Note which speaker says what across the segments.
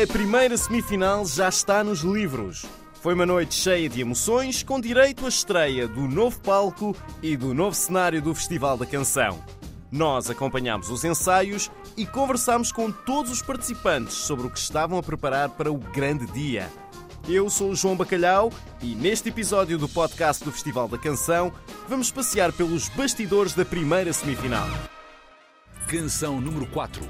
Speaker 1: A primeira semifinal já está nos livros. Foi uma noite cheia de emoções, com direito à estreia do novo palco e do novo cenário do Festival da Canção. Nós acompanhámos os ensaios e conversámos com todos os participantes sobre o que estavam a preparar para o grande dia. Eu sou o João Bacalhau e neste episódio do podcast do Festival da Canção vamos passear pelos bastidores da primeira semifinal.
Speaker 2: Canção número 4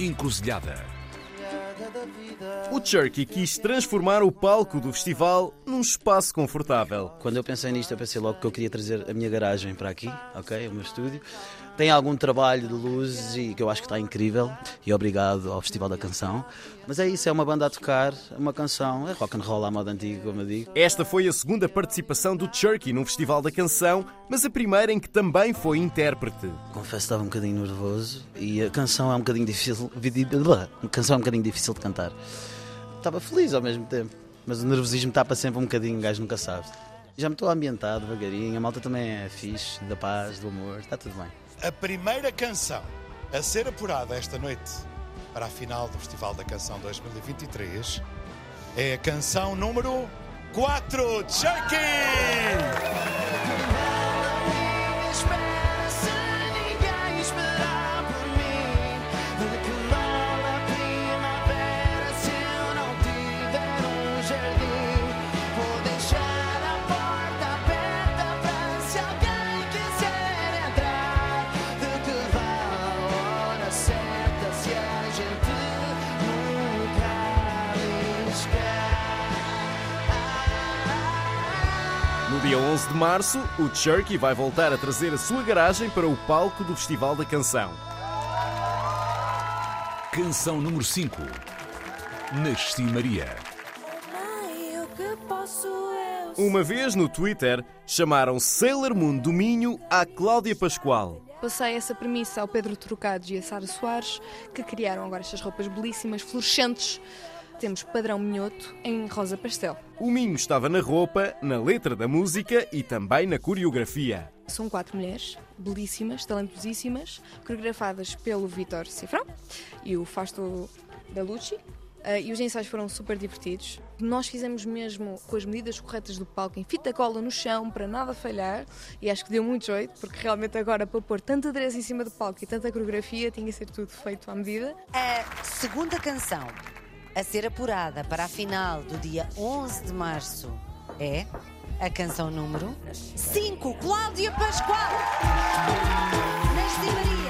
Speaker 2: Encruzilhada.
Speaker 1: O Cherky quis transformar o palco do festival num espaço confortável.
Speaker 3: Quando eu pensei nisto, eu pensei logo que eu queria trazer a minha garagem para aqui, ok? O meu estúdio. Tem algum trabalho de luzes e que eu acho que está incrível. E obrigado ao Festival da Canção. Mas é isso, é uma banda a tocar, uma canção, é rock and roll à moda antiga, como eu digo.
Speaker 1: Esta foi a segunda participação do Cherky no Festival da Canção, mas a primeira em que também foi intérprete.
Speaker 3: Confesso que estava um bocadinho nervoso e a canção é um bocadinho difícil. A canção é um bocadinho difícil de cantar. Estava feliz ao mesmo tempo, mas o nervosismo tapa sempre um bocadinho, o gajo nunca sabe. Já me estou a ambientar devagarinho, a malta também é fixe, da paz, do amor, está tudo bem.
Speaker 4: A primeira canção a ser apurada esta noite para a final do Festival da Canção 2023 é a canção número 4, Chucky!
Speaker 1: De março, o Cherky vai voltar a trazer a sua garagem para o palco do Festival da Canção.
Speaker 2: Canção número 5 Nasci Maria.
Speaker 1: Uma vez no Twitter, chamaram Sailor Moon do Minho à Cláudia Pascoal.
Speaker 5: Passei essa premissa ao Pedro Trocados e a Sara Soares, que criaram agora estas roupas belíssimas, fluorescentes. Temos padrão minhoto em rosa pastel.
Speaker 1: O Minho estava na roupa, na letra da música e também na coreografia.
Speaker 5: São quatro mulheres, belíssimas, talentosíssimas, coreografadas pelo Vitor Cifrão e o Fausto Bellucci. Uh, e os ensaios foram super divertidos. Nós fizemos mesmo com as medidas corretas do palco, em fita cola no chão, para nada falhar, e acho que deu muito jeito, porque realmente agora para pôr tanta adereço em cima do palco e tanta coreografia tinha que ser tudo feito à medida.
Speaker 6: A segunda canção a ser apurada para a final do dia 11 de março é a canção número 5, Cláudia Pascoal. Nasci Maria.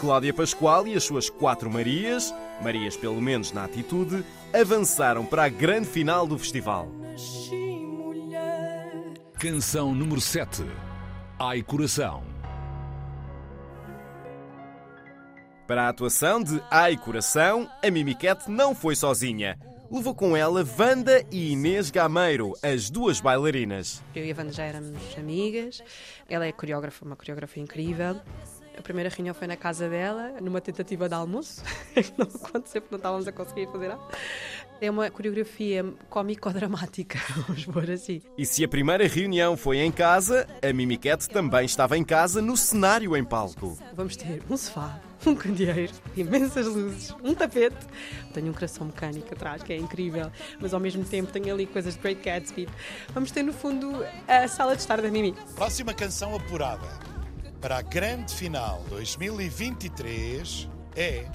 Speaker 1: Cláudia Pascoal e as suas quatro Marias, Marias pelo menos na atitude, avançaram para a grande final do festival.
Speaker 2: Canção número 7 Ai Coração.
Speaker 1: Para a atuação de Ai Coração, a Mimiquete não foi sozinha. Levou com ela Wanda e Inês Gameiro, as duas bailarinas.
Speaker 7: Eu e a Wanda já éramos amigas. Ela é coreógrafa, uma coreógrafa incrível. A primeira reunião foi na casa dela, numa tentativa de almoço, que não aconteceu porque não estávamos a conseguir fazer nada. É uma coreografia cómico-dramática, vamos pôr assim.
Speaker 1: E se a primeira reunião foi em casa, a Mimiquete também estava em casa no cenário em palco.
Speaker 7: Vamos ter um sofá, um candeeiro, imensas luzes, um tapete. Tenho um coração mecânico atrás, que é incrível, mas ao mesmo tempo tenho ali coisas de Great Gatsby. Vamos ter, no fundo, a sala de estar da Mimi.
Speaker 4: Próxima canção apurada para a grande final 2023 é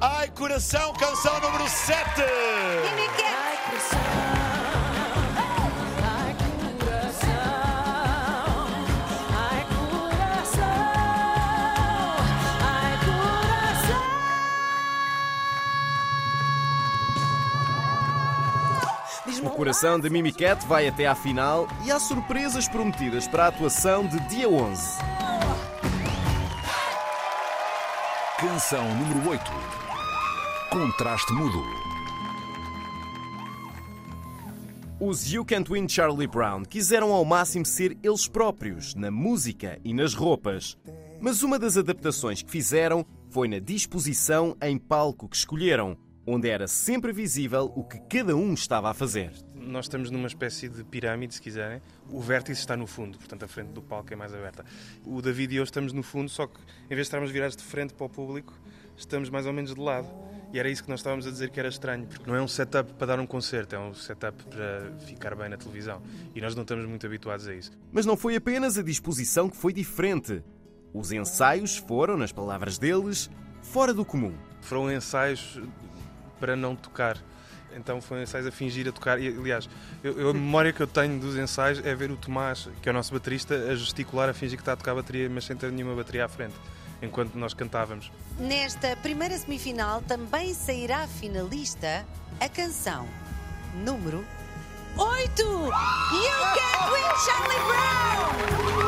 Speaker 4: Ai Coração, canção número 7.
Speaker 8: Ai, coração. Ai, coração. Ai, coração. Ai, coração.
Speaker 1: O coração da Mimiquete vai até à final e há surpresas prometidas para a atuação de dia 11.
Speaker 2: Canção número 8 Contraste Mudo.
Speaker 1: Os You Can't Win Charlie Brown quiseram ao máximo ser eles próprios, na música e nas roupas. Mas uma das adaptações que fizeram foi na disposição em palco que escolheram, onde era sempre visível o que cada um estava a fazer.
Speaker 9: Nós estamos numa espécie de pirâmide, se quiserem. O vértice está no fundo, portanto a frente do palco é mais aberta. O David e eu estamos no fundo, só que em vez de estarmos virados de frente para o público, estamos mais ou menos de lado. E era isso que nós estávamos a dizer que era estranho, porque não é um setup para dar um concerto, é um setup para ficar bem na televisão. E nós não estamos muito habituados a isso.
Speaker 1: Mas não foi apenas a disposição que foi diferente. Os ensaios foram, nas palavras deles, fora do comum.
Speaker 9: Foram ensaios para não tocar. Então foram ensaios a fingir a tocar. E, aliás, eu, eu- a memória que eu tenho dos ensaios é ver o Tomás, que é o nosso baterista, a gesticular, a fingir que está a tocar bateria, mas sem ter nenhuma bateria à frente, enquanto nós cantávamos.
Speaker 6: Nesta primeira semifinal também sairá finalista a canção número 8. You Can't Win Charlie Brown!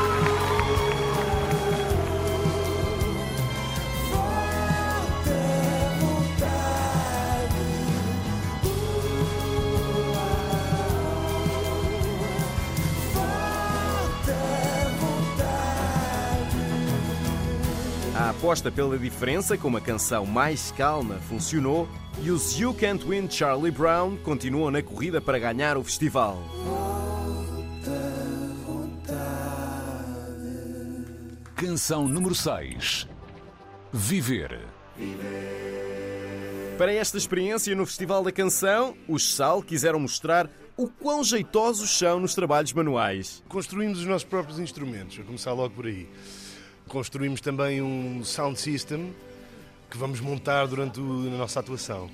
Speaker 1: Aposta pela diferença com uma canção mais calma funcionou e os You Can't Win Charlie Brown continuam na corrida para ganhar o festival.
Speaker 2: Canção número 6. Viver.
Speaker 1: Para esta experiência no Festival da Canção, os Sal quiseram mostrar o quão jeitosos são nos trabalhos manuais.
Speaker 10: Construímos os nossos próprios instrumentos, a começar logo por aí. Construímos também um sound system que vamos montar durante o- a nossa atuação.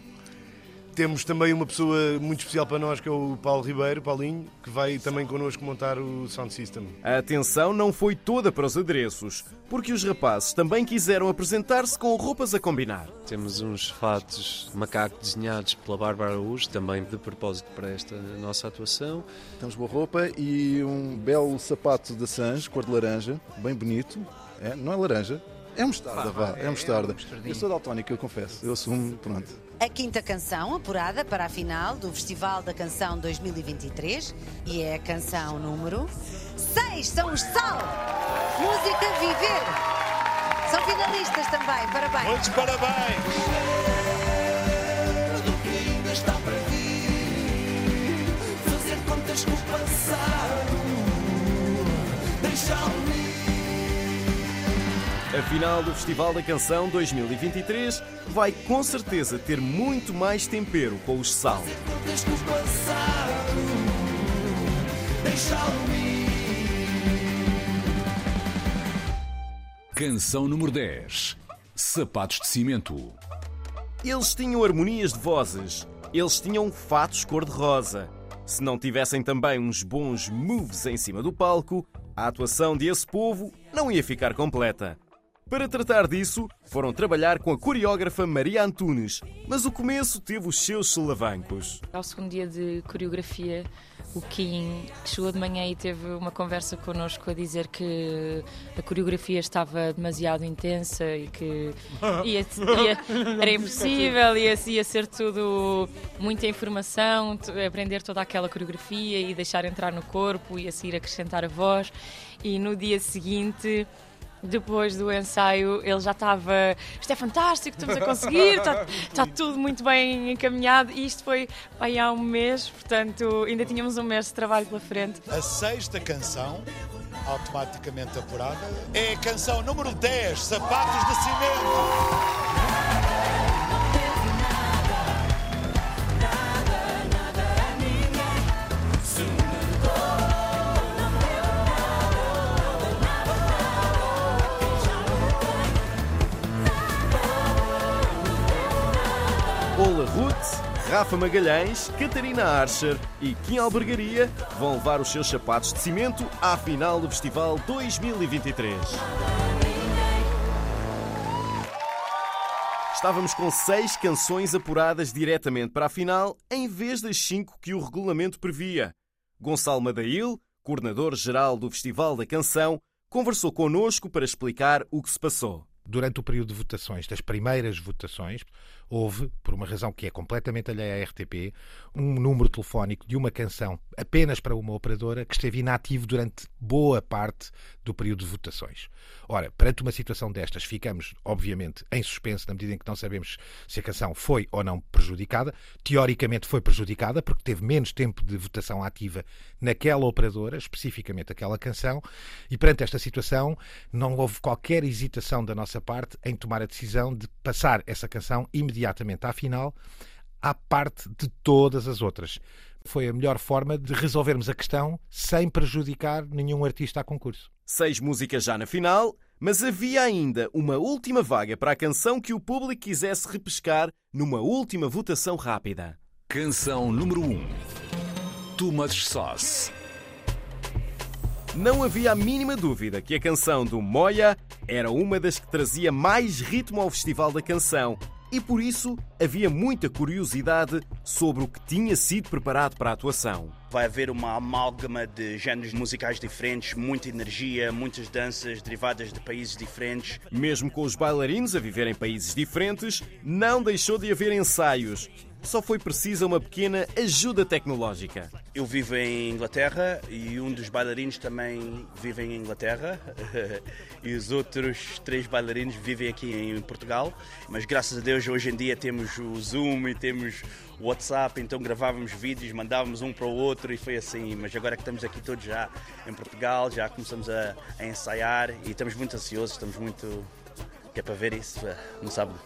Speaker 10: Temos também uma pessoa muito especial para nós, que é o Paulo Ribeiro, Paulinho, que vai também connosco montar o sound system.
Speaker 1: A atenção não foi toda para os adereços, porque os rapazes também quiseram apresentar-se com roupas a combinar.
Speaker 11: Temos uns fatos macaco desenhados pela Bárbara Araújo, também de propósito para esta nossa atuação.
Speaker 12: Temos boa roupa e um belo sapato da Sanj, cor de laranja, bem bonito. É, não é laranja, é mostarda, vá, é mostarda. Eu sou daltónico, eu confesso, eu assumo, pronto.
Speaker 6: A quinta canção, apurada para a final do Festival da Canção 2023, e é a canção número 6. São os Sal! Música Viver! São finalistas também, parabéns!
Speaker 4: Muitos parabéns!
Speaker 8: Fazer contas com o passado. Deixa-me
Speaker 1: A final do Festival da Canção 2023 vai com certeza ter muito mais tempero com os Sal.
Speaker 2: Canção número 10. Sapatos de cimento.
Speaker 1: Eles tinham harmonias de vozes, eles tinham fatos cor-de-rosa. Se não tivessem também uns bons moves em cima do palco, a atuação desse povo não ia ficar completa. Para tratar disso, foram trabalhar com a coreógrafa Maria Antunes, mas o começo teve os seus solavancos.
Speaker 13: Ao segundo dia de coreografia, o Kim chegou de manhã e teve uma conversa connosco a dizer que a coreografia estava demasiado intensa e que ia, ia- era impossível, ia, ia ser tudo muita informação, aprender toda aquela coreografia e deixar entrar no corpo e a seguir acrescentar a voz. E no dia seguinte. Depois do ensaio, ele já estava. Isto é fantástico, estamos a conseguir, está, está tudo muito bem encaminhado. E isto foi aí há um mês, portanto, ainda tínhamos um mês de trabalho pela frente.
Speaker 4: A sexta canção, automaticamente apurada, é a canção número 10, Sapatos de Cimento.
Speaker 1: Rafa Magalhães, Catarina Archer e Kim Albergaria vão levar os seus sapatos de cimento à final do Festival 2023. Estávamos com seis canções apuradas diretamente para a final, em vez das cinco que o regulamento previa. Gonçalo Madail, coordenador-geral do Festival da Canção, conversou connosco para explicar o que se passou.
Speaker 14: Durante o período de votações, das primeiras votações, houve, por uma razão que é completamente alheia à RTP, um número telefónico de uma canção apenas para uma operadora que esteve inativo durante boa parte do período de votações. Ora, perante uma situação destas, ficamos, obviamente, em suspenso na medida em que não sabemos se a canção foi ou não prejudicada. Teoricamente foi prejudicada, porque teve menos tempo de votação ativa naquela operadora, especificamente aquela canção, e perante esta situação não houve qualquer hesitação da nossa parte em tomar a decisão de passar essa canção imediatamente à final, à parte de todas as outras. Foi a melhor forma de resolvermos a questão sem prejudicar nenhum artista a concurso.
Speaker 1: Seis músicas já na final, mas havia ainda uma última vaga para a canção que o público quisesse repescar numa última votação rápida.
Speaker 2: Canção número 1. Um. Too Much Sauce.
Speaker 1: Não havia a mínima dúvida que a canção do Moya era uma das que trazia mais ritmo ao Festival da Canção e por isso havia muita curiosidade sobre o que tinha sido preparado para a atuação.
Speaker 15: Vai haver uma amálgama de géneros musicais diferentes, muita energia, muitas danças derivadas de países diferentes.
Speaker 1: Mesmo com os bailarinos a viver em países diferentes, não deixou de haver ensaios só foi precisa uma pequena ajuda tecnológica.
Speaker 15: Eu vivo em Inglaterra e um dos bailarinos também vive em Inglaterra e os outros três bailarinos vivem aqui em Portugal. Mas graças a Deus hoje em dia temos o Zoom e temos o WhatsApp, então gravávamos vídeos, mandávamos um para o outro e foi assim. Mas agora que estamos aqui todos já em Portugal, já começamos a, a ensaiar e estamos muito ansiosos, estamos muito que é para ver isso no sábado.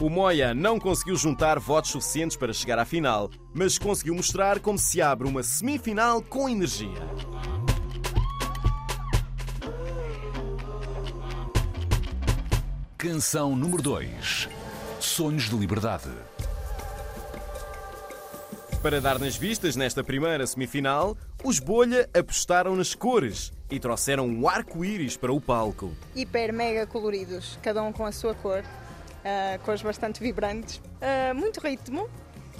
Speaker 1: O Moya não conseguiu juntar votos suficientes para chegar à final, mas conseguiu mostrar como se abre uma semifinal com energia.
Speaker 2: Canção número 2. Sonhos de Liberdade.
Speaker 1: Para dar nas vistas nesta primeira semifinal, os Bolha apostaram nas cores e trouxeram um arco-íris para o palco.
Speaker 16: Hiper mega coloridos, cada um com a sua cor, uh, cores bastante vibrantes, uh, muito ritmo.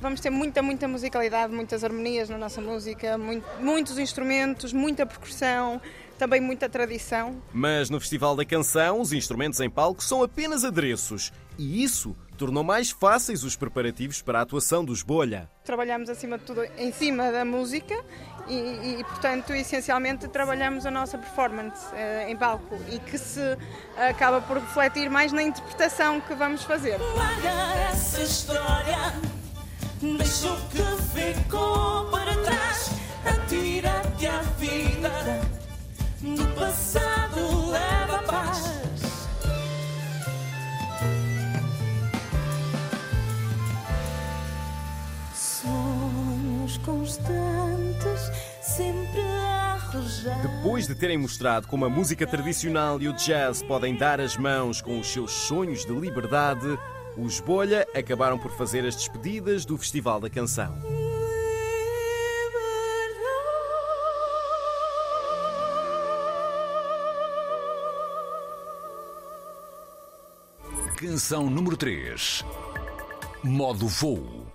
Speaker 16: Vamos ter muita, muita musicalidade, muitas harmonias na nossa música, muito, muitos instrumentos, muita percussão, também muita tradição.
Speaker 1: Mas no Festival da Canção, os instrumentos em palco são apenas adereços e isso tornou mais fáceis os preparativos para a atuação dos Bolha.
Speaker 16: Trabalhamos acima de tudo em cima da música e, e portanto, essencialmente trabalhamos a nossa performance uh, em palco e que se acaba por refletir mais na interpretação que vamos fazer.
Speaker 8: essa história, deixa o que ficou para trás, atira-te à vida do passado leva paz. Sonhos constantes, sempre.
Speaker 1: Depois de terem mostrado como a música tradicional e o jazz podem dar as mãos com os seus sonhos de liberdade, os Bolha acabaram por fazer as despedidas do Festival da Canção.
Speaker 2: Canção número 3. Modo voo.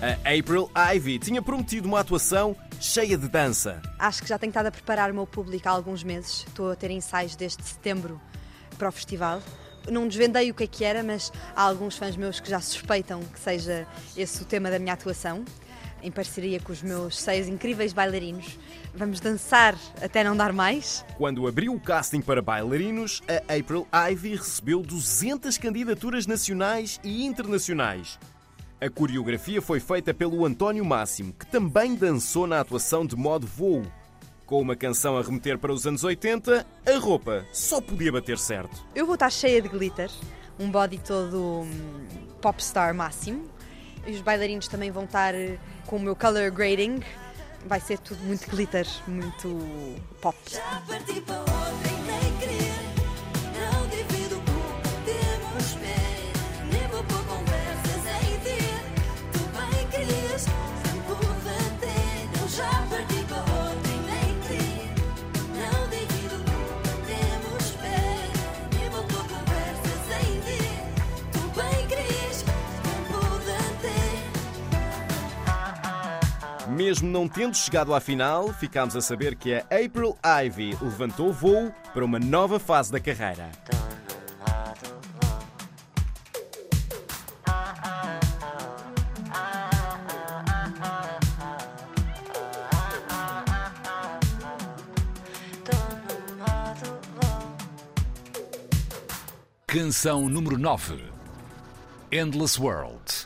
Speaker 1: A April Ivy tinha prometido uma atuação cheia de dança.
Speaker 17: Acho que já tenho estado a preparar o meu público há alguns meses. Estou a ter ensaios desde setembro para o festival. Não desvendei o que é que era, mas há alguns fãs meus que já suspeitam que seja esse o tema da minha atuação em parceria com os meus seis incríveis bailarinos. Vamos dançar até não dar mais.
Speaker 1: Quando abriu o casting para bailarinos, a April Ivy recebeu 200 candidaturas nacionais e internacionais. A coreografia foi feita pelo António Máximo, que também dançou na atuação de modo voo. Com uma canção a remeter para os anos 80, a roupa só podia bater certo.
Speaker 17: Eu vou estar cheia de glitter, um body todo hum, popstar máximo. E os bailarinos também vão estar eh, com o meu color grading. Vai ser tudo muito glitter, muito pop.
Speaker 8: Já parti para outra e nem querer.
Speaker 1: Mesmo não tendo chegado à final, ficámos a saber que a April Ivy levantou voo para uma nova fase da carreira.
Speaker 2: Canção número 9. Endless World.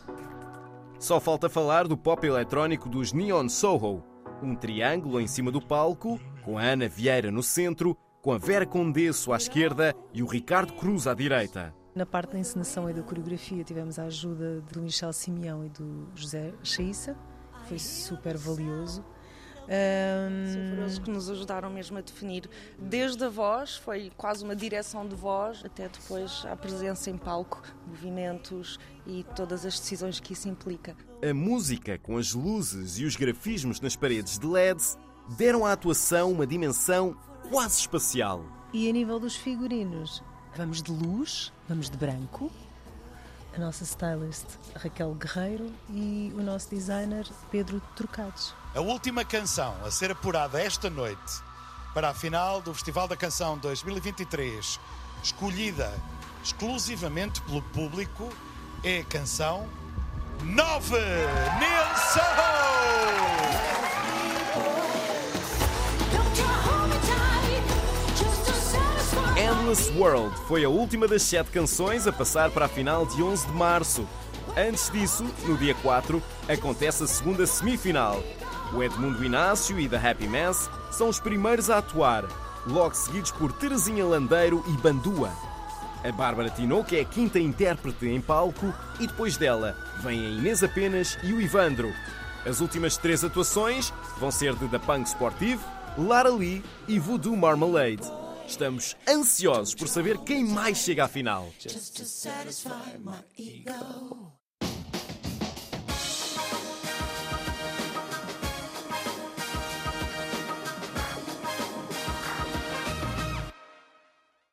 Speaker 1: Só falta falar do pop eletrónico dos Neon Soho, um triângulo em cima do palco, com a Ana Vieira no centro, com a Vera Condesso à esquerda e o Ricardo Cruz à direita.
Speaker 18: Na parte da encenação e da coreografia tivemos a ajuda do Michel Simeão e do José Chaissa, foi super valioso.
Speaker 19: Sim, foram eles que nos ajudaram mesmo a definir desde a voz, foi quase uma direção de voz, até depois a presença em palco, movimentos e todas as decisões que isso implica.
Speaker 1: A música, com as luzes e os grafismos nas paredes de LEDs, deram à atuação uma dimensão quase espacial.
Speaker 18: E a nível dos figurinos, vamos de luz, vamos de branco. A nossa stylist Raquel Guerreiro e o nosso designer Pedro Trocados.
Speaker 4: A última canção a ser apurada esta noite para a final do Festival da Canção 2023, escolhida exclusivamente pelo público, é a canção 9 Neil Soho!
Speaker 1: Endless World foi a última das sete canções a passar para a final de 11 de março. Antes disso, no dia 4, acontece a segunda semifinal. O Edmundo Inácio e The Happy Mess são os primeiros a atuar, logo seguidos por Terezinha Landeiro e Bandua. A Bárbara Tinoco é a quinta intérprete em palco e depois dela vem a Inês Apenas e o Ivandro. As últimas três atuações vão ser de The Punk Sportive, Lara Lee e Voodoo Marmalade. Estamos ansiosos por saber quem mais chega à final.